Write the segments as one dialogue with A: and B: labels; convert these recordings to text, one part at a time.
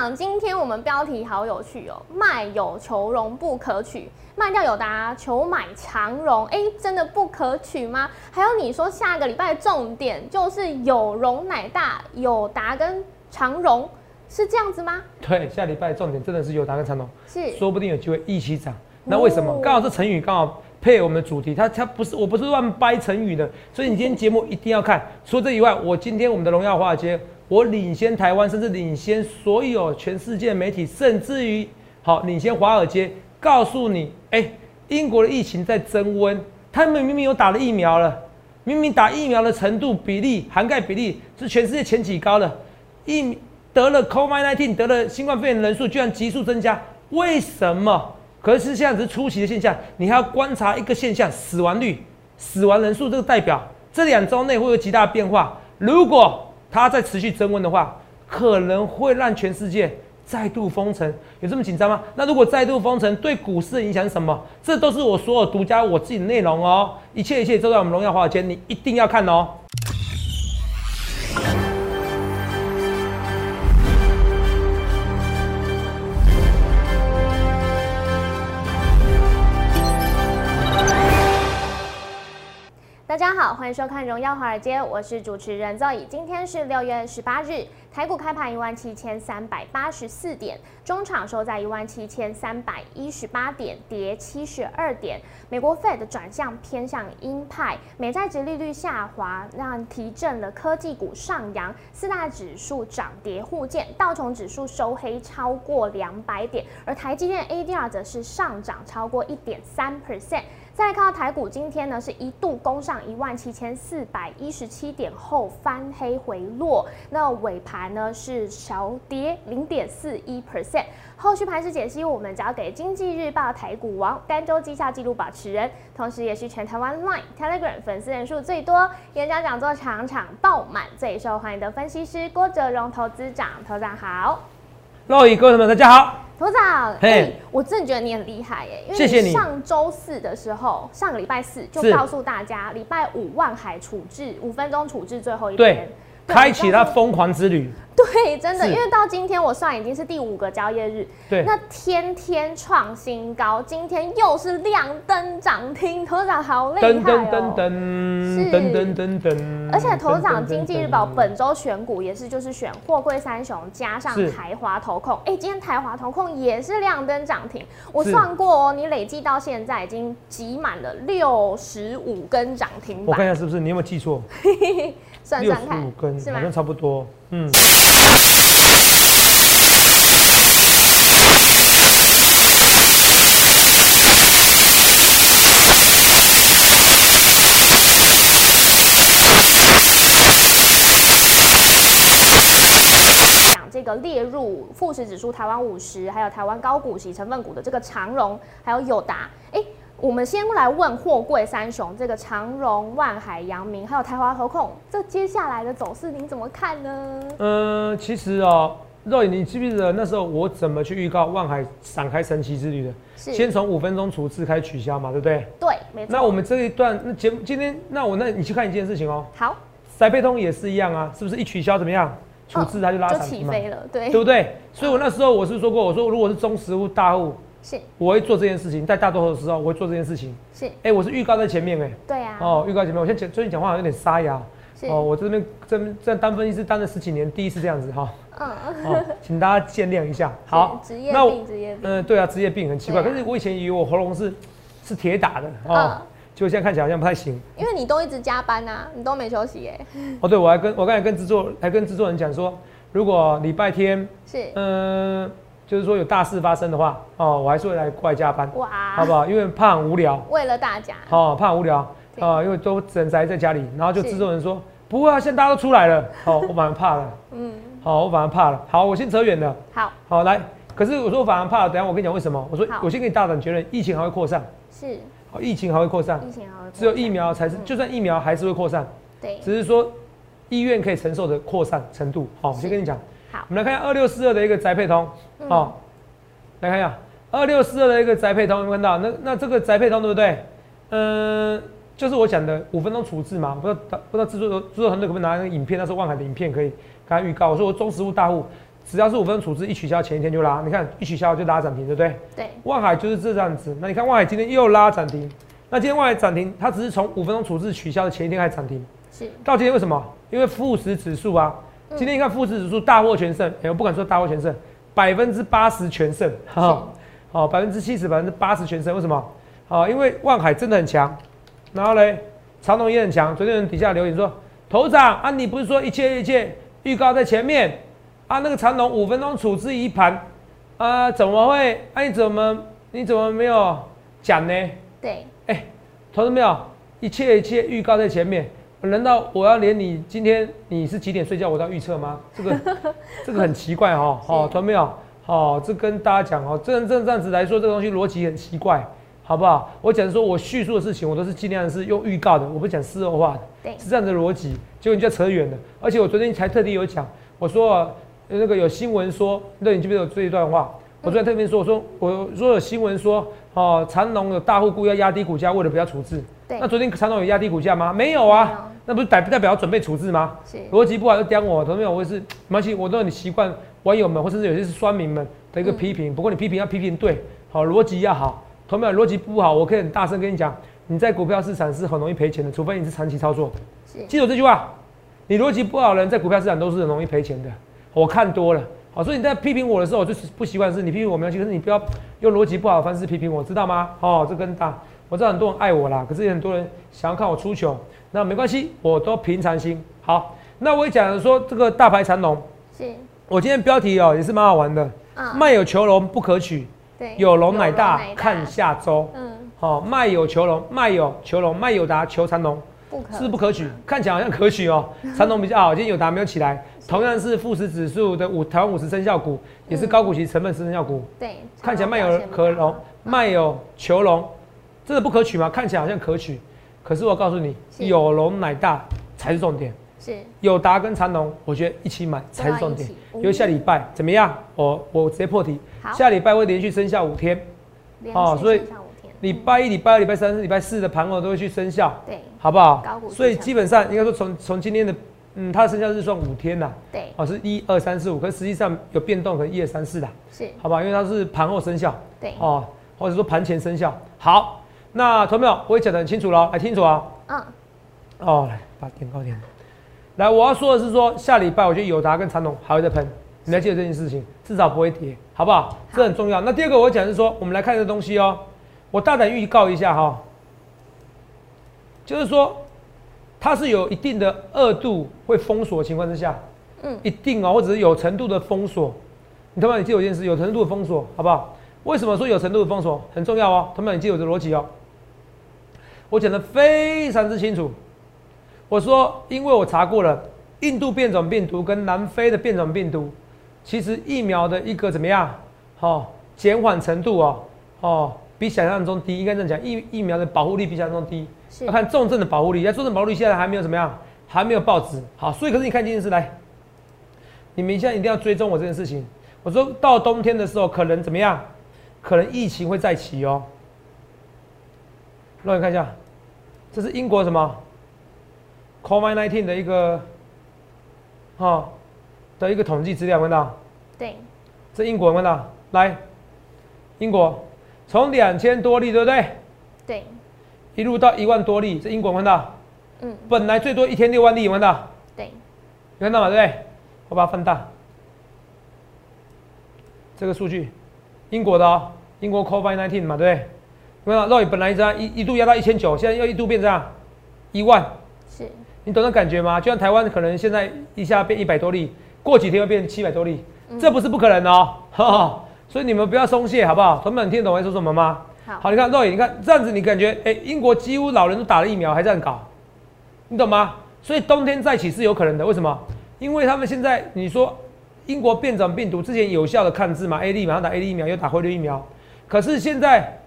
A: 长，今天我们标题好有趣哦，卖有求荣不可取，卖掉有达求买长荣，哎，真的不可取吗？还有你说下个礼拜重点就是有容乃大，有达跟长荣是这样子吗？
B: 对，下礼拜重点真的是有达跟长荣，
A: 是，
B: 说不定有机会一起涨。那为什么？刚好是成语，刚好配我们的主题。它它不是，我不是乱掰成语的，所以你今天节目一定要看。除了这以外，我今天我们的荣耀华尔街。我领先台湾，甚至领先所有全世界媒体，甚至于好领先华尔街，告诉你，哎，英国的疫情在增温，他们明明有打了疫苗了，明明打疫苗的程度比例涵盖比例是全世界前几高的，疫得了 COVID-19 得了新冠肺炎人数居然急速增加，为什么？可是现在只是初期的现象，你还要观察一个现象，死亡率、死亡人数，这个代表这两周内会有极大的变化。如果它在持续增温的话，可能会让全世界再度封城，有这么紧张吗？那如果再度封城，对股市的影响是什么？这都是我所有独家我自己的内容哦，一切一切都在我们荣耀华尔街，你一定要看哦。
A: 迎收看《荣耀华尔街》，我是主持人 Zoe。今天是六月十八日，台股开盘一万七千三百八十四点，中场收在一万七千三百一十八点，跌七十二点。美国 Fed 转向偏向鹰派，美债值利率下滑，让提振了科技股上扬，四大指数涨跌互见，道琼指数收黑超过两百点，而台积电 ADR 则是上涨超过一点三 percent。再看到台股，今天呢是一度攻上一万七千四百一十七点后翻黑回落，那尾盘呢是小跌零点四一 percent。后续盘势解析，我们交给经济日报台股王、单周绩效纪录保持人，同时也是全台湾 Line、Telegram 粉丝人数最多、演讲讲座场场爆满、最受欢迎的分析师郭哲荣投资长，投长好。
B: 各位观众们，大家好。
A: 头长，哎，我真的觉得你很厉害耶！
B: 因为你。
A: 上周四的时候，上个礼拜四就告诉大家，礼拜五万海处置五分钟处置最后一天，
B: 开启他疯狂之旅。
A: 对，真的，因为到今天我算已经是第五个交易日，
B: 对，
A: 那天天创新高，今天又是亮灯涨停，头长好厉害哦！噔噔噔
B: 噔，噔噔噔噔，
A: 而且头长经济日报本周选股也是就是选货柜三雄加上台华投控，哎，今天台华投控也是亮灯涨停，我算过哦，你累计到现在已经集满了六十五根涨停
B: 我看一下是不是，你有没有记错？
A: 算算看，
B: 五根，好像差不多，嗯。
A: 这个列入富时指数台湾五十，还有台湾高股息成分股的这个长荣，还有友达。哎，我们先来问货柜三雄，这个长荣、万海、阳明，还有台华投控，这接下来的走势您怎么看呢？
B: 嗯，其实哦，肉眼，你记不记得那时候我怎么去预告万海闪开神奇之旅的？
A: 是
B: 先从五分钟处置开始取消嘛，对不对？
A: 对，没错。
B: 那我们这一段那节目今天，那我那你去看一件事情哦。
A: 好，
B: 塞贝通也是一样啊，是不是一取消怎么样？处置他就拉
A: 就起飞了，对
B: 对不对？所以我那时候我是说过，我说如果是中实物大户，
A: 是，
B: 我会做这件事情，在大多头的时候我会做这件事情。
A: 是，
B: 哎，我是预告在前面哎。
A: 对啊。
B: 哦，预告前面，我现在最近讲话好像有点沙哑。哦，我这边这边这单分析师当了十几年，第一次这样子哈。嗯。哦，请大家见谅一下。好。
A: 职业病，职业病。
B: 嗯，对啊，职业病很奇怪，可是我以前以为我喉咙是是铁打的哦。就现在看起来好像不太行，
A: 因为你都一直加班呐，你都没休息哎。
B: 哦，对，我还跟我刚才跟制作还跟制作人讲说。如果礼拜天
A: 是。
B: 嗯，就是说有大事发生的话，哦，我还是会来过来加班，哇，好不好？因为怕很无聊，
A: 为了大家，
B: 哦，怕很无聊，啊，因为都只能宅在家里，然后就制作人说不会啊，现在大家都出来了，好，我反而怕了，嗯，好，我反而怕了，好，我先扯远了，
A: 好，
B: 好来，可是我说我反而怕了，等下我跟你讲为什么？我说我先给你大胆确认，疫情还会扩散，
A: 是，
B: 好，疫情还会扩散，
A: 疫情还会，
B: 只有疫苗才是，就算疫苗还是会扩散，
A: 对，
B: 只是说医院可以承受的扩散程度，好，我先跟你讲。
A: 好，
B: 我们来看一下二六四二的一个宅配通，好，来看一下二六四二的一个宅配通，有没有看到？那那这个宅配通对不对？嗯，就是我讲的五分钟处置嘛，不知道不知道制作制作团队可不可以拿那个影片？那时候万海的影片可以给他预告。我说我中实物大户只要是五分钟处置一取消，前一天就拉，你看一取消就拉涨停，对不对？
A: 对，
B: 万海就是这样子。那你看万海今天又拉涨停，那今天万海涨停，它只是从五分钟处置取消的前一天开始涨停，
A: 是
B: 到今天为什么？因为富时指数啊，今天你看富时指数大获全胜，哎、我不敢说大获全胜，百分之八十全胜，哈，好，百分之七十、百分之八十全胜，为什么？好，因为万海真的很强，然后嘞，长隆也很强。昨天人底下留言说，头长啊，你不是说一切一切预告在前面啊？那个长龙五分钟处置一盘啊，怎么会？啊，你怎么你怎么没有讲呢？
A: 对，
B: 哎、同志没有？一切一切预告在前面，难道我要连你今天你是几点睡觉我都要预测吗？这个 这个很奇怪哈、哦。哦，投资没有？哦，这跟大家讲哦，这这这样子来说，这个东西逻辑很奇怪，好不好？我讲说我叙述的事情，我都是尽量是用预告的，我不讲事后话的。
A: 对
B: 是这样的逻辑，结果你就扯远了。而且我昨天才特地有讲，我说、啊、那个有新闻说，那你记不记得有这一段话？我昨天特别说，我说我说有新闻说，哦，长隆有大户故意要压低股价，为了不要处置。
A: 对
B: 那昨天长隆有压低股价吗？没有啊。
A: 有
B: 那不是代不代表要准备处置吗？
A: 是
B: 逻辑不好就刁我，同没有，我也是没关系，我都有你习惯网友们或甚至有些是酸民们的一个批评。不过你批评要批评对，好逻辑要好，同没有逻辑不好，我可以很大声跟你讲，你在股票市场是很容易赔钱的，除非你是长期操作。
A: 是
B: 记住这句话，你逻辑不好的人在股票市场都是很容易赔钱的。我看多了，好，所以你在批评我的时候，我就是不习惯的是你批评我没关系，可是你不要用逻辑不好的方式批评我，知道吗？哦，这跟大，我知道很多人爱我啦，可是也很多人想要看我出糗，那没关系，我都平常心。好，那我也讲了说这个大牌长龙，
A: 是，
B: 我今天标题哦也是蛮好玩的，
A: 嗯，
B: 卖有求龙不可取，
A: 对，
B: 有龙乃大
A: 有，
B: 看下周。
A: 嗯，
B: 好，卖有求龙，卖有求龙，卖有达求长龙。
A: 不可
B: 是不可取，看起来好像可取哦。长龙比较好，今天有达没有起来，同样是富时指数的五台湾五十生效股，也是高股息成分生效股，
A: 对，
B: 看起来卖有可龙，卖有求龙，真的不可取吗？看起来好像可取，可是我告诉你，有龙乃大才是重点。
A: 是。
B: 有达跟长隆，我觉得一起买才是重点。因为下礼拜怎么样？我我直接破题，下礼拜会连续生效五天，哦所以礼拜一、礼拜二、礼拜三、礼拜四的盘后都会去生效。
A: 对。
B: 好不好？所以基本上应该说从从今天的，嗯，它的生效日算五天呐，
A: 对
B: 哦，是一二三四五，可实际上有变动，可能一二三四啦，
A: 是，
B: 好吧？因为它是盘后生效，
A: 对，
B: 哦，或者说盘前生效。好，那同没有？我也讲得很清楚了，来清楚啊。
A: 嗯，
B: 哦，来把点高点。来，我要说的是说，下礼拜我觉得友达跟长隆还会再喷，你要记得这件事情，至少不会跌，好不好？这很重要。那第二个我讲是说，我们来看这个东西哦，我大胆预告一下哈、就是说它是有一定的二度会封锁的情况之下，
A: 嗯
B: 一定哦，或者是有程度的封锁。你他妈你记得有一件事，有程度的封锁，好不好？为什么说有程度的封锁很重要哦？他们你记得我的逻辑哦，我讲的非常之清楚。我说，因为我查过了，印度变种病毒跟南非的变种病毒，其实疫苗的一个怎么样？哦，减缓程度哦，哦，比想象中低。应该这样讲，疫疫苗的保护力比想象中低。
A: 是
B: 要看重症的保护力，要重症保护力现在还没有怎么样，还没有报纸。好，所以可是你看这件事来，你们现在一定要追踪我这件事情。我说到冬天的时候，可能怎么样？可能疫情会再起哦。让你看一下，这是英国什么？COVID-19 的一个，哈、的一个统计资料，看到？
A: 对，
B: 这英国看到？来，英国从两千多例，对不对？
A: 对，
B: 一路到一万多例，这英国有看到？
A: 嗯，
B: 本来最多一天六万例，有没有看到？
A: 对，
B: 有看到吗？对不对？我把它放大，这个数据，英国的哦，英国 COVID-19 嘛，对不对？看到？肉眼本来这样一一度压到一千九，现在又一度变这样一万，
A: 是，
B: 你懂那感觉吗？就像台湾可能现在一下变一百多例，过几天又变七百多例，这不是不可能的哦，哈哈。所以你们不要松懈，好不好？同学们，你听得懂我在说什么吗？
A: 好，
B: 好，你看肉眼，你看这样子，你感觉哎、英国几乎老人都打了疫苗，还这样搞，你懂吗？所以冬天再起是有可能的，为什么？因为他们现在你说英国变种病毒之前有效的抗治嘛，A D 马上打 A D 疫苗，又打辉瑞疫苗，可是现在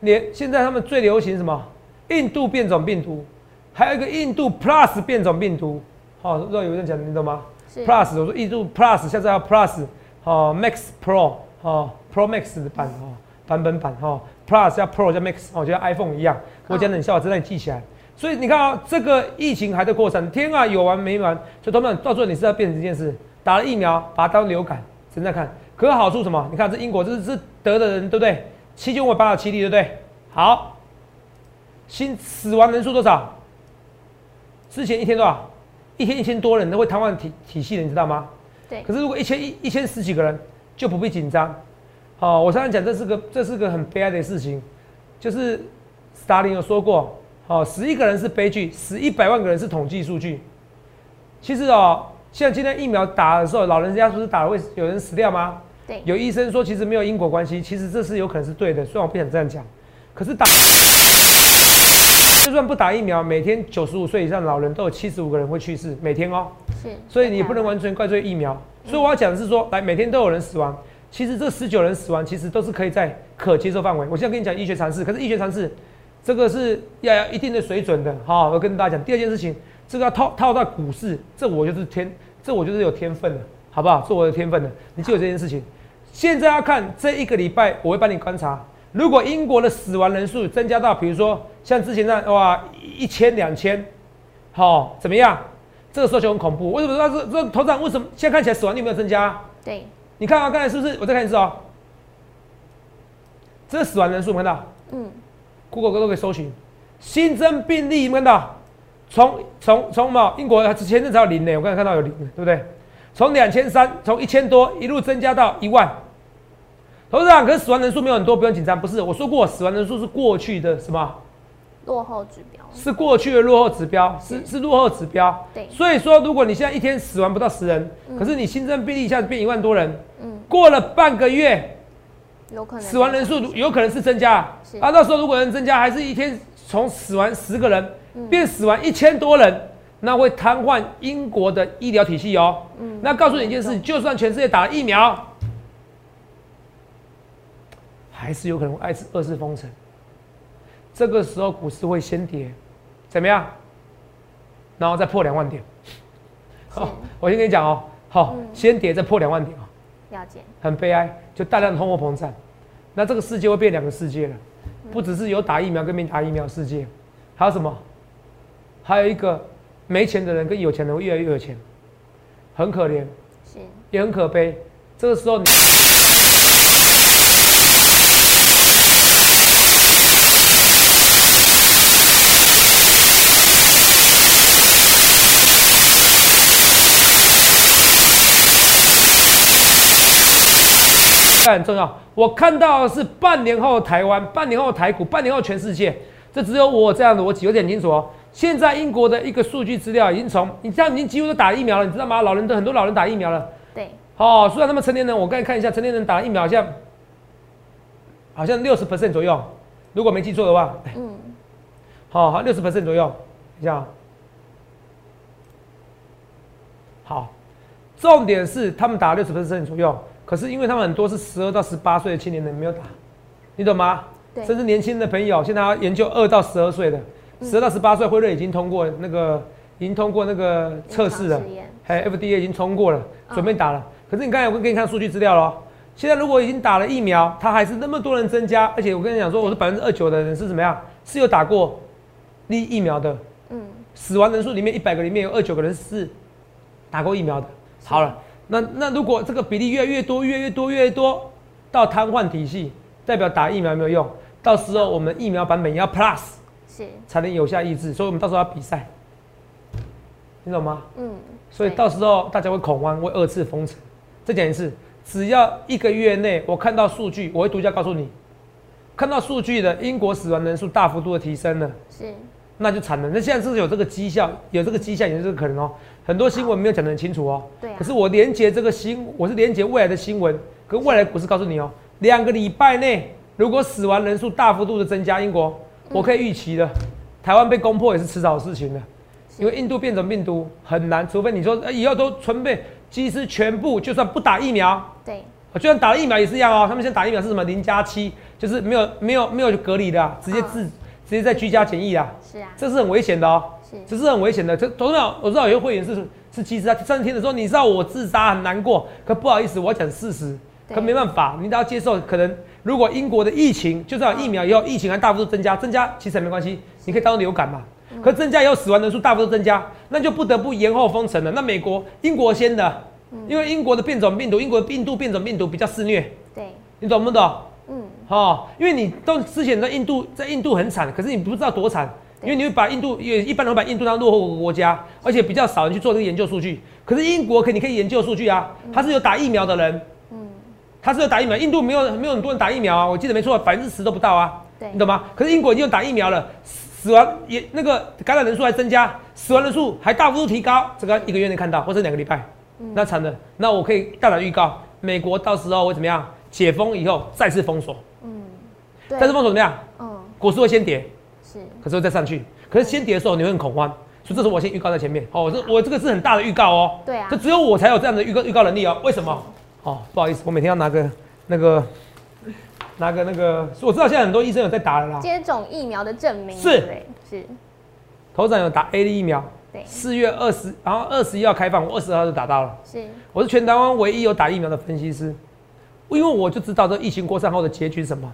B: 连现在他们最流行什么？印度变种病毒，还有一个印度 Plus 变种病毒，好、肉有人讲，你懂吗？
A: 是
B: Plus，我说印度 Plus，下次要 Plus，哦，Max Pro，哦，Pro Max 的版哦，版本版哦，Plus 加 Pro 加 Max，哦，就像 iPhone 一样。我讲冷笑话，真的你记起来。所以你看啊、这个疫情还在扩散，天啊，有完没完？所以同学们，到最后你是要变成这件事，打了疫苗，把它当流感，正在看。可是好处什么？你看这英国这是得的人对不对？七千五百八十七例对不对？好，新死亡人数多少？之前一天多少？一天一千多人都会瘫痪体体系的，你知道吗？
A: 对。
B: 可是如果一千一一千十几个人就不必紧张。好，我常常讲这是个这是个很悲哀的事情，就是斯大林有说过，哦，死一个人是悲剧，死一百万个人是统计数据。其实哦，像今天疫苗打的时候，老人家不是打了会有人死掉吗？
A: 对。
B: 有医生说其实没有因果关系，其实这是有可能是对的，虽然我不想这样讲，可是打。就算不打疫苗，每天九十五岁以上的老人都有七十五个人会去世，每天哦。
A: 是。
B: 所以你不能完全怪罪疫苗。所以我要讲的是说，来每天都有人死亡，其实这十九人死亡其实都是可以在可接受范围。我现在跟你讲医学常识，可是医学常识这个是要要一定的水准的。好，我跟大家讲第二件事情，这个要套套到股市，这我就是天，这我就是有天分的，好不好？是我的天分的，你记住这件事情。现在要看这一个礼拜，我会帮你观察。如果英国的死亡人数增加到，比如说像之前那哇一千两千，好怎么样？这个时候就很恐怖。为什么？说这这头长为什么现在看起来死亡率没有增加？
A: 对，
B: 你看啊，刚才是不是？我再看一次哦。这是死亡人数，看到？嗯。Google 都可以搜寻新增病例，看到？从从从嘛，英国之前阵才有零呢，我刚才看到有零，对不对？从两千三，从一千多一路增加到一万。董事长，可是死亡人数没有很多，不用紧张。不是，我说过，死亡人数是过去的什么？
A: 落后指标。
B: 是过去的落后指标，是是落后指标。
A: 对。
B: 所以说，如果你现在一天死亡不到十人，可是你新增病例一下子变一万多人，嗯，过了半个月，
A: 有可能
B: 死亡人数有可能是增加。啊，到时候如果能增加，还是一天从死亡十个人变死亡一千多人，那会瘫痪英国的医疗体系哦。嗯。那告诉你一件事，就算全世界打了疫苗。还是有可能二次二次封城，这个时候股市会先跌，怎么样？然后再破两万点。好，我先跟你讲哦，好，先跌再破两万点啊。
A: 了解。
B: 很悲哀，就大量通货膨胀，那这个世界会变两个世界了，不只是有打疫苗跟没打疫苗世界，还有什么？还有一个没钱的人跟有钱人会越来越有钱，很可怜，是，也很可悲。这个时候。很重要。我看到是半年后台湾，半年后台股，半年后全世界。这只有我这样的，我有点清楚哦。现在英国的一个数据资料已经从，你这样已经几乎都打疫苗了，你知道吗？老人都很多老人打疫苗了。
A: 对。
B: 哦，虽然他们成年人，我刚才看一下，成年人打疫苗好像好像六十 percent 左右，如果没记错的话。嗯。好好，六十 percent 左右，这样。好，重点是他们打六十 percent 左右。可是因为他们很多是十二到十八岁的青年人没有打，你懂吗？
A: 对。
B: 甚至年轻的朋友，现在要研究二到十二岁的，十二到十八岁，辉瑞已经通过那个，已经通过那个测试了，还有 FDA 已经通过了，准备打了。可是你刚才我给你看数据资料了，现在如果已经打了疫苗，它还是那么多人增加，而且我跟你讲说，我是百分之二九的人是怎么样？是有打过疫疫苗的，嗯，死亡人数里面一百个里面有二九个人是打过疫苗的。好了。那那如果这个比例越来越多，越来越多，越来越多，到瘫痪体系，代表打疫苗没有用。到时候我们疫苗版本要 Plus，是才能有效抑制。所以我们到时候要比赛，你懂吗？嗯。所以到时候大家会恐慌，会二次封城。再讲一次，只要一个月内我看到数据，我会独家告诉你，看到数据的英国死亡人数大幅度的提升了，是，那就惨了。那现在是有这个绩效，有这个绩效，有这个可能哦。很多新闻没有讲得很清楚哦。
A: 对。
B: 可是我连接这个新，我是连接未来的新闻跟未来股市，告诉你哦，两个礼拜内如果死亡人数大幅度的增加，英国我可以预期的，台湾被攻破也是迟早的事情的。因为印度变种病毒很难，除非你说以后都全被，其实全部就算不打疫苗，
A: 对，
B: 就算打了疫苗也是一样哦。他们现在打疫苗是什么零加七，就是没有没有没有隔离的，直接自直接在居家检疫啊。
A: 是啊。
B: 这是很危险的哦。是这是很危险的。这董事长，我知道有些会员是是其实他上次听的说，你知道我自杀很难过，可不好意思，我要讲事实，可没办法，你都要接受。可能如果英国的疫情，就算有疫苗以后，疫情还大幅度增加，增加其实也没关系，你可以当流感嘛。可增加以后死亡人数大幅度增加，那就不得不延后封城了。那美国、英国先的，因为英国的变种病毒，英国的病毒变种病毒比较肆虐，
A: 对，
B: 你懂不懂？
A: 嗯，
B: 哦，因为你都之前在印度，在印度很惨，可是你不知道多惨，因为你会把印度也一般人会把印度当落后国家，而且比较少人去做这个研究数据。可是英国可你可以研究数据啊，它是有打疫苗的人，嗯，它是有打疫苗，印度没有没有很多人打疫苗啊，我记得没错，百分之十都不到啊，
A: 对，
B: 你懂吗？可是英国已经有打疫苗了，死亡也那个感染人数还增加，死亡人数还大幅度提高，这个一个月内看到，或者两个礼拜，那惨了，那我可以大胆预告，美国到时候会怎么样？解封以后再次封锁。
A: 嗯
B: 但是封锁怎么样？
A: 嗯，
B: 股市会先跌，
A: 是，
B: 可是会再上去。可是先跌的时候你会很恐慌，所以这是我先预告在前面。哦，这我这个是很大的预告哦。
A: 对啊
B: 这只有我才有这样的预告预告能力哦。为什么？哦，不好意思，我每天要拿个那个拿个那个，我知道现在很多医生有在打了啦。
A: 接种疫苗的证明，
B: 是？
A: 是，
B: 头长有打 A 的疫苗，
A: 对，
B: 四月二十，然后二十一号开放，我二十号就打到了。
A: 是，
B: 我是全台湾唯一有打疫苗的分析师，因为我就知道这疫情过散后的结局是什么。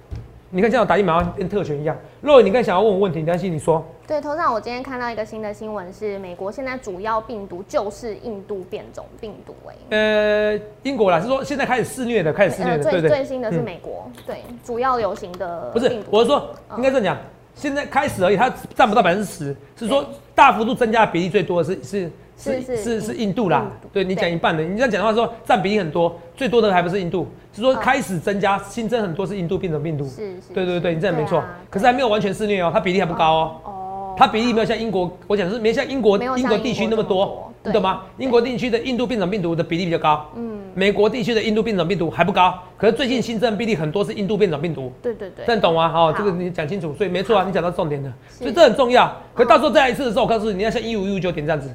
B: 你看，像我打疫苗跟特权一样。若伟，你刚想要问我问题，你担心你说。
A: 对，头上我今天看到一个新的新闻，是美国现在主要病毒就是印度变种病毒、哎，
B: 呃，英国啦，是说现在开始肆虐的，开始肆虐的，对
A: 最？最新的是
B: 嗯
A: 美国，对，主要流行的
B: 不是我是说，应该这样讲，现在开始而已，它占不到百分之十，是说大幅度增加的比例最多的是是
A: 是是
B: 是是
A: 印
B: 印度啦。对你讲一半的，你这样讲的话说占比例很多，最多的还不是印度，是说
A: 嗯
B: 开始增加新增很多是印度变种病毒。
A: 是是，
B: 对对对，你这样没错
A: 啊，
B: 可是还没有完全肆虐哦，它比例还不高哦。
A: 哦，
B: 它比例没有像英国，我讲的是没像英国英国地区那么多你懂吗？英国地区的印度变种病毒的比例比较高，
A: 嗯，
B: 美国地区的印度变种病毒还不高，可是最近新增病例很多是印度变种病毒，
A: 对对对，
B: 这样懂吗？好，
A: 好。
B: 这个你讲清楚，所以没错啊，你讲到重点了，所以这很重要。可到时候再来一次的时候，我告诉你，你要像一五一五九点这样子，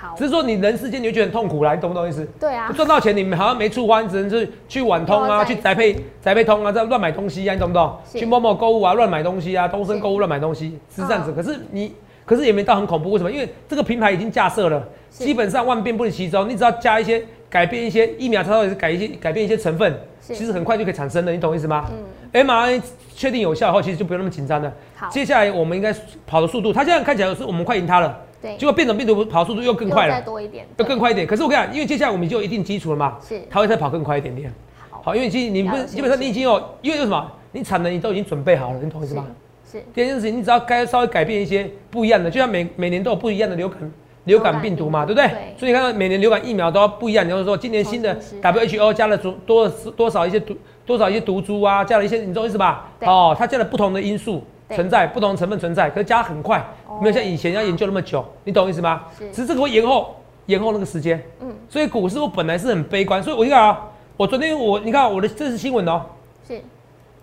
A: 好
B: 只，是说你人世间你会觉得很痛苦啦，你懂不懂意思？
A: 对啊，
B: 赚到钱你们好像没处花，你只能是去晚通啊，去宅配宅配通啊，这样乱买东西啊，你懂不懂？去某某购物啊，乱买东西啊，东升购物乱买东西是这样子。
A: 嗯
B: 可是你，可是也没到很恐怖，为什么？因为这个平台已经架设了，基本上万变不离其宗，你只要加一些改变一些疫苗，它到底是改一些改变一些成分，其实很快就可以产生了，你懂意思吗？
A: 嗯
B: ，mRNA 确定有效后，其实就不用那么紧张了。
A: 好，
B: 接下来我们应该跑的速度，它现在看起来是我们快赢它了，
A: 对，
B: 结果变种病毒跑速度又更快
A: 了再
B: 了，
A: 多一点，
B: 又更快一点。可是我跟你讲，因为接下来我们就有一定基础了嘛，
A: 是
B: 它会再跑更快一点点。
A: 好，
B: 好，因为其实你不基本上你已经有，因为为什么？你产能你都已经准备好了，你懂我意思吗？
A: 是是
B: 第二件事情，你只要该稍微改变一些不一样的，就像每每年都有不一样的流感流感病毒嘛，对不对？
A: 流感病毒对
B: 所以你看到每年流感疫苗都要不一样，你就是说今年新的 WHO 加了多多多少一些毒多少一些毒株啊，加了一些，你懂我意思吧？
A: 对
B: 哦，它加了不同的因素
A: 对
B: 存在，不同的成分存在，可是加很快，
A: 哦。
B: 没有像以前要研究那么久，你懂我意思吗？
A: 是。
B: 只是这个会延后延后那个时间，
A: 嗯，
B: 所以股市我本来是很悲观，所以我你看啊，我昨天我你看我的这是新闻哦，
A: 是，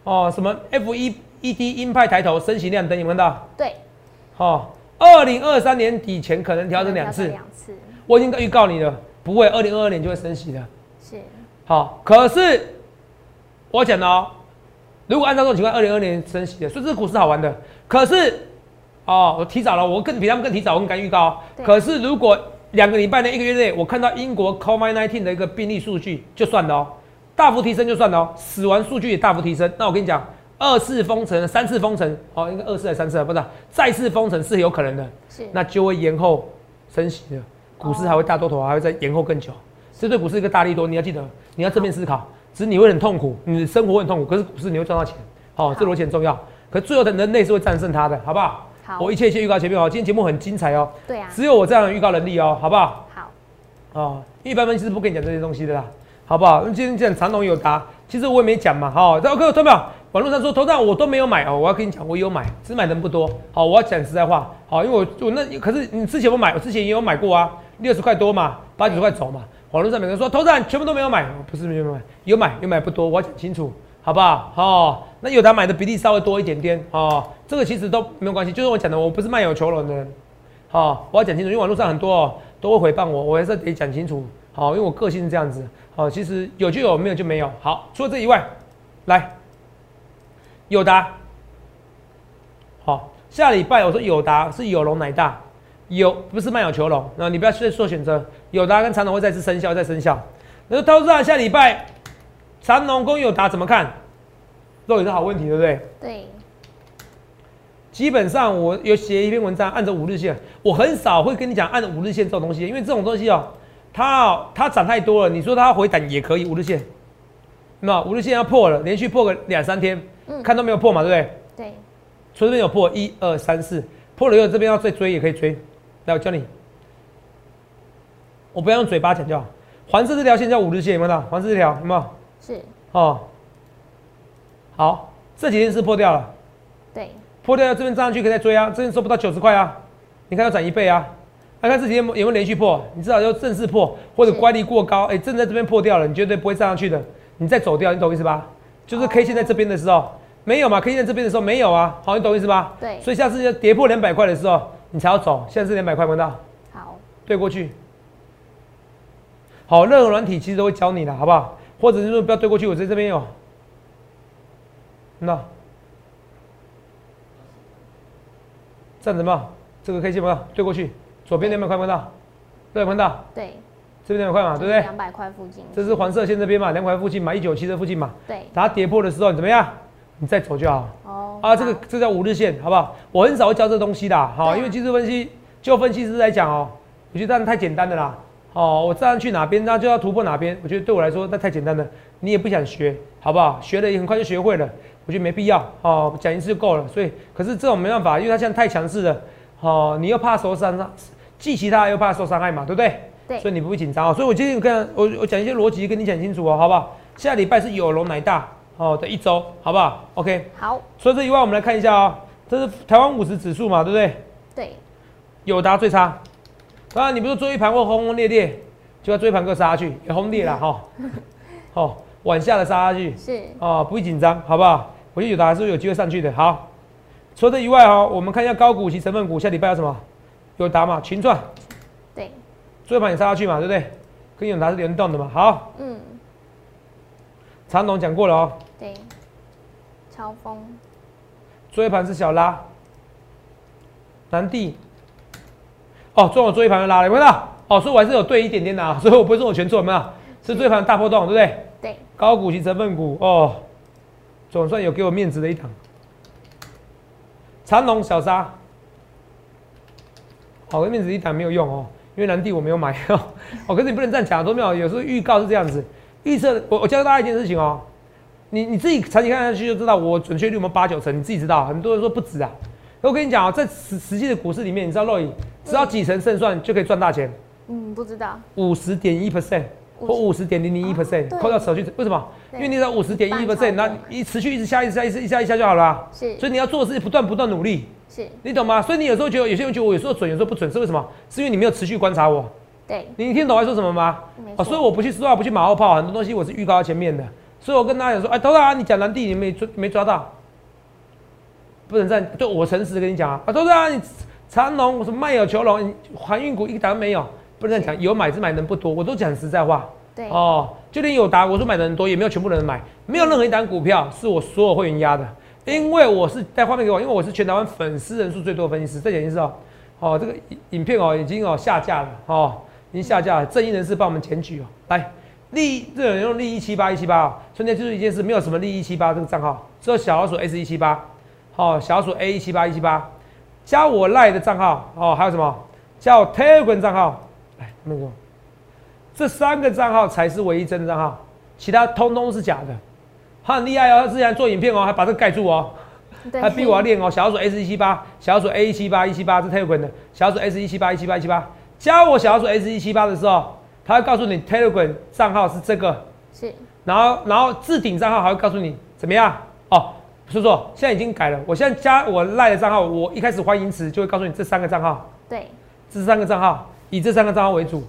B: 哦什么 F 一 ED 鹰派抬头升息亮灯，有没有看到？
A: 对，
B: 哦，二零二三年底前可能调整两次，
A: 两次，
B: 我已经预告你了，不会，二零二二年就会升息的。
A: 是，
B: 好，可是我讲的哦，如果按照这种情况，二零二年升息的，所以这个股市好玩的。可是哦，我提早了，我更比他们更提早，我更敢预告、哦。可是如果两个礼拜内、一个月内，我看到英国 COVID-19 的一个病例数据，就算了哦，大幅提升就算了哦，死亡数据也大幅提升，那我跟你讲，二次封城、三次封城，哦，应该二次还是三次啊？不知道，再次封城是有可能的。
A: 是，
B: 那就会延后升息的，股市还会大多头，还会再延后更久。这对股市一个大利多，你要记得，你要正面思考。只是你会很痛苦，你的生活很痛苦，可是股市你会赚到钱。好、这逻辑很重要。可最后的人类是会战胜它的，好不好？
A: 好
B: 我一切一切预告前面哦，今天节目很精彩哦，
A: 对啊，
B: 只有我这样的预告能力哦，好不好？
A: 好，
B: 哦，一般分析师不跟你讲这些东西的啦，好不好？那今天讲长龙有答，其实我也没讲嘛，好、哦，各位投票，网络上说头上我都没有买哦，我要跟你讲，我有买，只是买人不多。好，我要讲实在话，好，因为我我那可是你之前我买，我之前也有买过啊，六十块多嘛，八九十块走嘛。网络上每个人说头上全部都没有买，不是没有买，有买有买不多，我要讲清楚，好不好？哦，那有的买的比例稍微多一点点哦，这个其实都没有关系，就是我讲的，我不是卖友求荣的人。好、我要讲清楚，因为网络上很多哦都会诽谤我，我还是得讲清楚。好、因为我个性是这样子。好、其实有就有，没有就没有。好，除了这以外，来，友达。好、下礼拜我说友达是有龙乃大，有不是卖友求荣，那你不要去做选择。友达跟长隆会再次生效，再生效。那投资人下礼拜长隆跟友达怎么看？都有个好问题，对不对？
A: 对，
B: 基本上我有写一篇文章，按照五日线，我很少会跟你讲按五日线这种东西，因为这种东西哦，它哦它涨太多了，你说它回档也可以，五日线，那五日线要破了，连续破个两三天，
A: 嗯
B: 看都没有破嘛，对不对？
A: 对，
B: 所以这边有破一二三四，破了以后这边要再追也可以追。来，我教你，我不要用嘴巴讲就好。黄色这条线叫五日线，有没有看到？黄色这条有没有？
A: 是，
B: 哦，好，这几天是破掉了，
A: 对，
B: 破掉这边站上去可以再追啊，这边收不到九十块啊，你看要涨一倍啊。那看这几天有没有连续破，你至少要正式破或者乖离过高，哎、正在这边破掉了，你绝对不会站上去的，你再走掉，你懂意思吧？就是 K 线在这边的时候没有嘛，K 线在这边的时候没有啊，好，你懂意思吧？
A: 对。
B: 所以下次要跌破两百块的时候，你才要走，现在是两百块，闻到？
A: 好，
B: 对过去。好，任何软体其实都会教你的，好不好？或者是说不要对过去，我在这边有，那这样子嘛，这个 K 线有没有对过去？左边两百块看到，对，看到
A: 对，
B: 这边两百块嘛，对不对？
A: 两百块附近，
B: 这是黄色线这边嘛，两百块附近嘛，一九七这附近嘛，
A: 对，
B: 它跌破的时候你怎么样？你再走就好。
A: 哦，
B: 啊，这个这叫五日线，好不好？我很少会教这东西的，好，
A: 对啊
B: 因为技术分析就分析师来讲哦，我觉得这样太简单的啦。哦，我站上去哪边，那就要突破哪边。我觉得对我来说那太简单了，你也不想学，好不好？学了也很快就学会了，我觉得没必要。哦，讲一次就够了。所以，可是这种没办法，因为它现在太强势了。哦，你又怕受伤，既其他又怕受伤害嘛，对不对？
A: 对
B: 所以你不会紧张哦。所以我今天跟我我讲一些逻辑跟你讲清楚哦，好不好？下礼拜是有龙乃大哦的一周，好不好？OK。
A: 好，
B: 除了这以外，我们来看一下哦，这是台湾五十指数嘛，对不对？
A: 对，
B: 友达最差。当然，你不是追一盘会轰轰烈烈，就要追一盘给我杀下去，也轰烈了哈。哦，往下的杀下去
A: 是，
B: 哦，不会紧张，好不好？我觉得友达还是有机会上去的。好，除了这以外哦，我们看一下高股息成分股，下礼拜有什么？友达嘛，群创
A: 对，
B: 追盘也杀下去嘛，对不对？跟友达是联动的嘛。好，
A: 嗯，
B: 长董讲过了哦，
A: 对，超风，
B: 追盘是小拉，南地，哦，中我追盘的拉了，有没有？哦，所以我还是有对一点点的啊，所以我不会说我全错，有没有？是追盘大波动，对不对？
A: 对，
B: 高股息成分股哦，总算有给我面子的一档。长隆小沙，好、面子一档没有用哦，因为南地我没有买哦。哦，可是你不能这样讲，都没有，有时候预告是这样子，预测我我教大家一件事情哦，你你自己长期看下去就知道我准确率有没有八九成，你自己知道。很多人说不止啊，我跟你讲啊，在实实际的股市里面，你知道肉眼只要几成胜算就可以赚大钱，
A: 嗯，不知道，
B: 五十点一 percent 或五十点零零一 percent，扣掉手续，为什么？因为你只要五十点一 percent，那一持续一直下，一直下，一直一下一下就好了啊、
A: 是
B: 所以你要做的是不断不断努力，
A: 是，
B: 你懂吗？所以你有时候觉得有些人觉得我有时候准，有时候不准，是为什么？是因为你没有持续观察我。
A: 对，
B: 你听懂我在说什么吗？哦，所以我不去说话，不去马后炮，很多东西我是预告在前面的。所以我跟大家讲说，哎，头大你讲蓝地你没抓没抓到，不能这样，对我诚实地跟你讲啊，啊，头大你长龙什么卖有求龙，你航运股一档都没有，不能这样讲，有买是买的人不多，我都讲实在话。
A: 对，
B: 哦，就连有达，我说买的人多，也没有全部人买，没有任何一档股票是我所有会员压的，因为我是带画面给我，因为我是全台湾粉丝人数最多的分析师。再讲一次哦，哦，这个影影片哦已经哦下架了哦，已经下架了，正义人士帮我们检举哦，来。利这有人用利一七八一七八哦，所以呢就是一件事，没有什么利一七八这个账号，只有小老鼠 S 一七八，好，小老鼠 A 一七八一七八，加我赖的账号哦，还有什么？加我 Telegram 账号，来那个。这三个账号才是唯一真的账号，其他通通是假的。他很厉害哦，他之前做影片哦，还把这个盖住哦，
A: 对，
B: 还逼我要练哦。小老鼠 S 一七八，小老鼠 A 一七八一七八是 Telegram 的，小老鼠 S 一七八一七八一七八，加我小老鼠 S 一七八的时候，他会告诉你 Telegram 账号是这个，
A: 是，
B: 然后然后置顶账号还会告诉你怎么样哦。叔叔，现在已经改了，我现在加我赖的账号，我一开始欢迎词就会告诉你这三个账号。
A: 对，
B: 这三个账号，以这三个账号为主，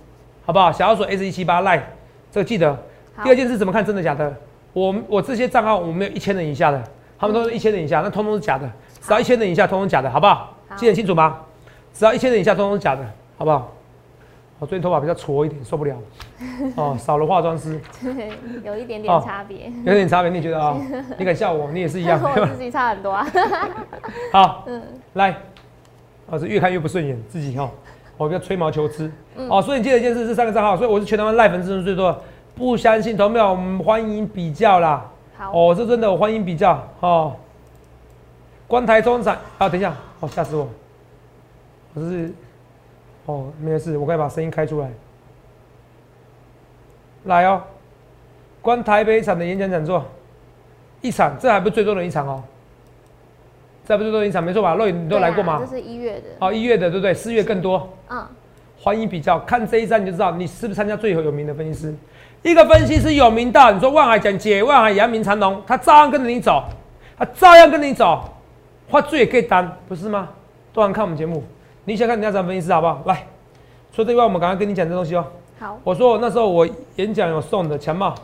B: 好不好？小老鼠 S 一七八 Line，这个记得。第二件事怎么看真的假的？我我这些账号我没有一千人以下的，他们都是一千人以下，那通通是假的。只要一千人以下，通通假的，好不好？
A: 好
B: 记得清楚吗？只要一千人以下，通通是假的，好不好？我最近头发比较挫一点，受不了。哦，少了化妆师，
A: 对，有一点
B: 哦
A: 点差别，
B: 有点差别，你觉得啊、你敢笑我，你也是一样。
A: 我自己差很多啊，
B: 好，
A: 嗯，
B: 来，哦，是越看越不顺眼，自己哦，我不要吹毛求疵。
A: 嗯
B: 哦，所以你记得一件事，这三个账号，所以我是全台湾赖粉丝人数最多的，不相信投票，我们欢迎比较啦。
A: 好，
B: 哦，这真的，我欢迎比较哦。关台中产啊，等一下，哦，吓死我！我这是，哦，没有事，我可以把声音开出来。来哦，关台北场的演讲讲座，一场，这还不是最多的一场哦，这还不是最多的一场，没错吧？肉眼你都来过吗？
A: 这是一月的。
B: 哦，一月的对不对？四月更多。嗯。欢迎比较，看这一站你就知道你是不是参加最有名的分析师。一个分析师有名到，你说万海讲解万海扬名长隆，他照样跟着你走，他照样跟着你走，画最也可以单，不是吗？多人看我们节目，你想看人家怎么分析师好不好？来，除了这句话，我们刚刚跟你讲这东西哦。
A: 好。
B: 我说我那时候我演讲有送的强帽，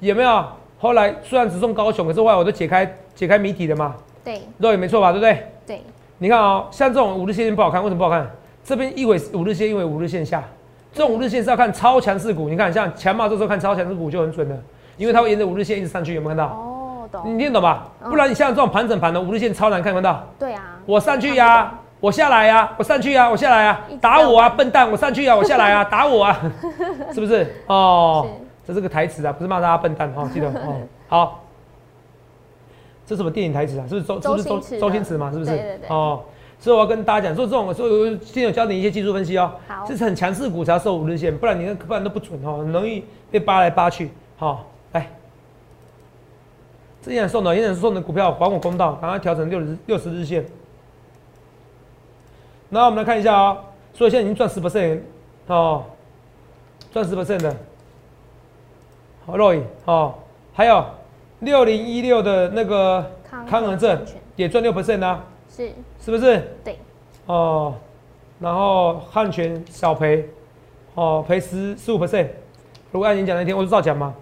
B: 有没有？后来虽然只送高雄，可是后来我都解开解开谜底的嘛。
A: 对。
B: 肉也没错吧？对不对？
A: 对。
B: 你看啊，像这种五日线不好看，为什么不好看？这边一尾五日线，一尾五日线下，这种五日线是要看超强势股。你看，像强茂这时候看超强势股就很准了，因为它会沿着五日线一直上去，有没有看到？
A: 哦，懂。
B: 你听懂吧？不然你像这种盘整盘的五日线超难看，看到？
A: 对啊。
B: 我上去呀，我下来呀，我上去呀，我下来呀，打我啊，笨蛋！我上去呀，我下来啊，打我啊，是不是？哦，这是个台词啊，不是骂大家笨蛋哈，记得哦。好，这是什么电影台词啊？是不是周？是不是周周星驰嘛？是不是？
A: 对对对。
B: 哦。所以我要跟大家讲，说这种，所以今天有教你一些技术分析哦。
A: 好，
B: 这是很强势股才要收五日线，不然你看，不然都不准哦，很容易被扒来扒去。好，来，这样送的，也是送的股票，还我公道，赶快调成六十六十日线。那我们来看一下啊，所以现在已经赚十 percent 哦，赚十 percent 的，好，Roy 哦，还有六零一六的那个康和正也赚六 percent 啊。
A: 是。
B: 是不是？
A: 对，
B: 哦，然后汉泉小赔，哦赔十十五 percent，如果按演讲那天我是照讲嘛，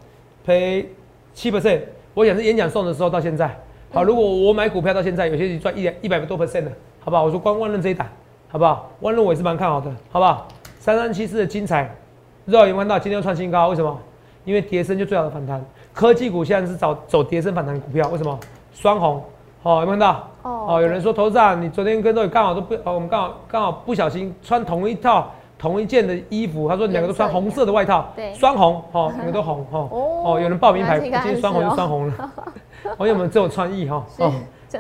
B: 赔七 percent，我讲是演讲送的时候到现在，好，如果我买股票到现在有些赚一两一百多 percent 的，好不好？我说光万润这一档，好不好？万润我也是蛮看好的，好不好？三三七四的精彩，知道有看到今天又创新高，为什么？因为跌升就最好的反弹，科技股现在是找走跌升反弹股票，为什么？双红。哦，有没有看到？哦，有人说头上，你昨天跟周宇刚好都不，哦，我们刚好刚好不小心穿同一套同一件的衣服。他说两个都穿红色的外套，
A: 对，
B: 双红，哦，两个都红，哈，哦，有人报名牌，今天双红就双红了。朋友们这种创意哈，哦，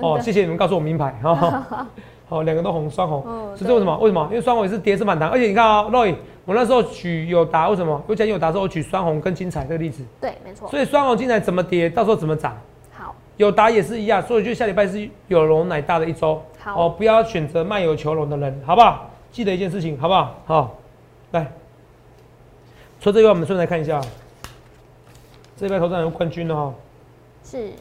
B: 哦，谢谢你们告诉我名牌，哈，好，两个都红，双红，是这为什么？为什么？因为双红也是跌是反弹，而且你看啊，Roy，我那时候举有答，为什么？我讲有答时候我举双红跟精彩这个例子，
A: 对，没错。
B: 所以双红精彩怎么跌，到时候怎么涨？好有达也是一样，所以就下礼拜是有龙乃大的一周。
A: 好，
B: 哦，不要选择卖有求龙的人，好不好？记得一件事情，好不好？好，来，除了这个，我们顺便来看一下，这边头上有冠军的哈。
A: 是。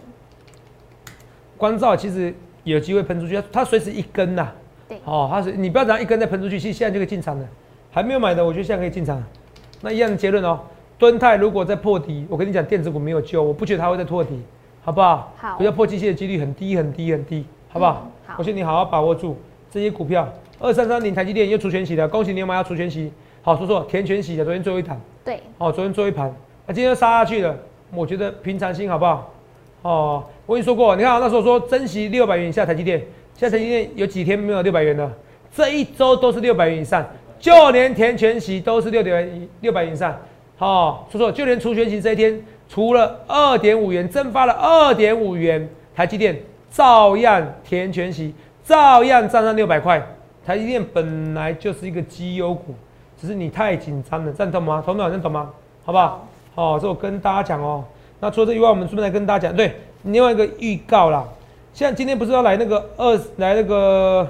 B: 关照其实有机会喷出去，它随时一根呐。
A: 对。
B: 哦，它是你不要等一根再喷出去，其实现在就可以进场了。还没有买的，我觉得现在可以进场。那一样的结论哦，敦泰如果再破底，我跟你讲，电子股没有救，我不觉得它会再破底。好不好？
A: 好，
B: 不要破机械的几率很低很低很低，好不好？
A: 好，
B: 我劝你好好把握住这些股票。二三三零台积电又出全息的，恭喜你有买要出全息。好，说说填全息的，昨天最后一盘。
A: 对。
B: 哦，昨天最后一盘，那今天又杀下去了。我觉得平常心好不好？哦，我跟你说过，你看那时候说珍惜六百元以下台积电，现在台积电有几天没有六百元了？这一周都是六百元以上，就连填全息都是六点六百元以上。好，说说就连除全息这一天。除了二点五元蒸发了二点五元，台积电照样填全息，照样站上六百块。台积电本来就是一个绩优股，只是你太紧张了，这样懂吗？同不懂？能懂吗？好不好？好，这我跟大家讲哦。那除了这以外，我们顺便来跟大家讲，对，另外一个预告啦。现在今天不是要来那个二来那个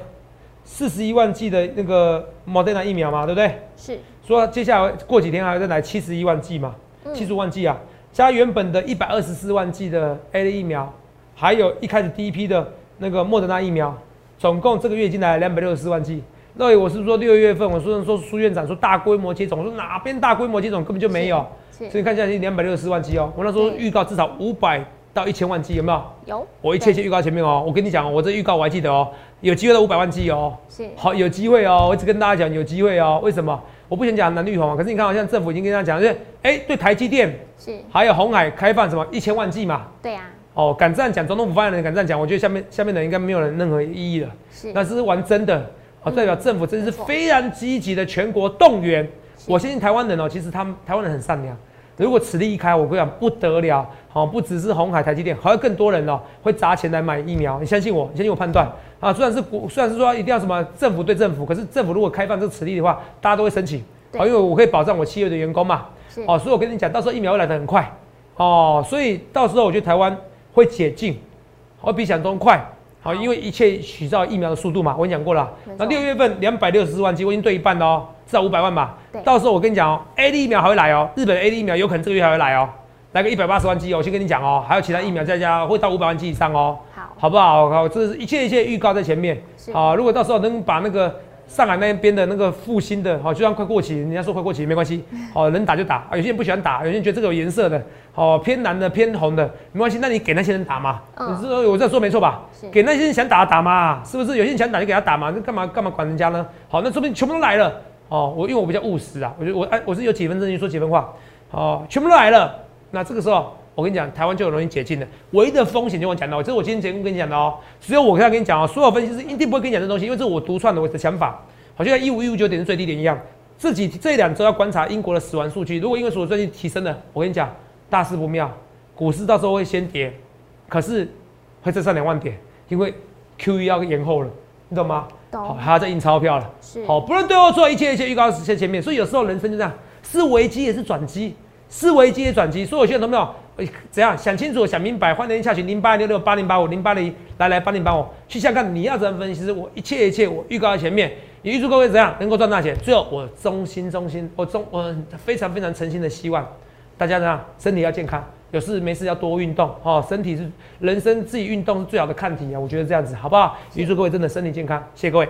B: 四十一万剂的那个莫德纳疫苗嘛？对不对？
A: 是。
B: 说接下来过几天还会再来七十一万剂嘛？七十万剂啊。加原本的一百二十四万剂的 A 的疫苗，还有一开始第一批的那个莫德纳疫苗，总共这个月已经来两百六十四万剂。那我是说六月份，我说说苏院长说大规模接种，我说哪边大规模接种根本就没有，所以看下去两百六十四万剂哦。我那时候预告至少五百到一千万剂，有没有？
A: 有。
B: 我一切切预告前面哦，我跟你讲哦，我这预告我还记得哦，有机会到五百万剂哦。
A: 是。
B: 好，有机会哦，我一直跟大家讲有机会哦。为什么？我不想讲蓝绿红啊，可是你看，好像政府已经跟大家讲，就是哎，对台积电
A: 是，
B: 还有红海开放什么一千万剂嘛？
A: 对呀。
B: 哦，敢这样讲，总统府发言人敢这样讲，我觉得下面下面的应该没有人任何意义了。
A: 是，
B: 那是玩真的，哦，代表政府真是非常积极的全国动员。我相信台湾人哦，其实他们台湾人很善良。如果此例一开，我跟你讲不得了，好，不只是红海、台积电，还有更多人哦会砸钱来买疫苗。你相信我，你相信我判断。啊，虽然是国，虽然是说一定要什么政府对政府，可是政府如果开放这个此例的话，大家都会申请。好，因为我可以保障我企业的员工嘛。哦，所以我跟你讲，到时候疫苗会来的很快哦，所以到时候我觉得台湾会解禁，会比想中快。好，因为一切取照疫苗的速度嘛，我跟你讲过了。那六月份两百六十四万剂，我已经对一半了哦，至少五百万吧。到时候我跟你讲哦，A D 疫苗还会来哦，日本 A D 疫苗有可能这个月还会来哦，来个一百八十万剂哦，我先跟你讲哦，还有其他疫苗再加会到五百万剂以上哦，
A: 好，
B: 好不好？好，这是一切一切预告在前面。
A: 是。
B: 好，如果到时候能把那个上海那边的那个复兴的，好，就算快过期，人家说快过期没关系，好，能打就打。啊，有些人不喜欢打，有些人觉得这个有颜色的，好，偏蓝的、偏红的，没关系，那你给那些人打嘛。
A: 嗯
B: 你说我这样说没错吧
A: 是？
B: 给那些人想打的打嘛，是不是？有些人想打就给他打嘛，那干嘛干嘛管人家呢？好，那说不定全部都来了。哦，我因为我比较务实啊，我觉得我哎，我是有几分证据说几分话。哦，全部都来了，那这个时候我跟你讲，台湾就很容易解禁的。唯一的风险就我讲到，这是我今天节目跟你讲的哦，只有我跟他跟你讲哦，所有分析师一定不会跟你讲这东西，因为这是我独创的我的想法。好，像一五一五九点是最低点一样，自己这两周要观察英国的死亡数据，如果因为所最近提升了，我跟你讲，大事不妙，股市到时候会先跌，可是会再上两万点，因为 Q E 要延后了，你懂吗？好，
A: 懂，
B: 还要再印钞票了。
A: 是，
B: 好，不论对或错，一切一切预告在前面，所以有时候人生就这样，是危机也是转机，是危机也转机。所以有些人都没有，哎怎样想清楚、想明白，欢迎下群零八六六八零八五零八零来来八零八五去下看你要怎么分析。我一切一切我预告在前面，也预祝各位怎样能够赚大钱。最后我衷心衷心，我衷我非常非常诚心的希望大家怎样身体要健康。有事没事要多运动哦，身体是人生自己运动是最好的看题啊，我觉得这样子好不好？预祝各位真的身体健康，谢谢各位。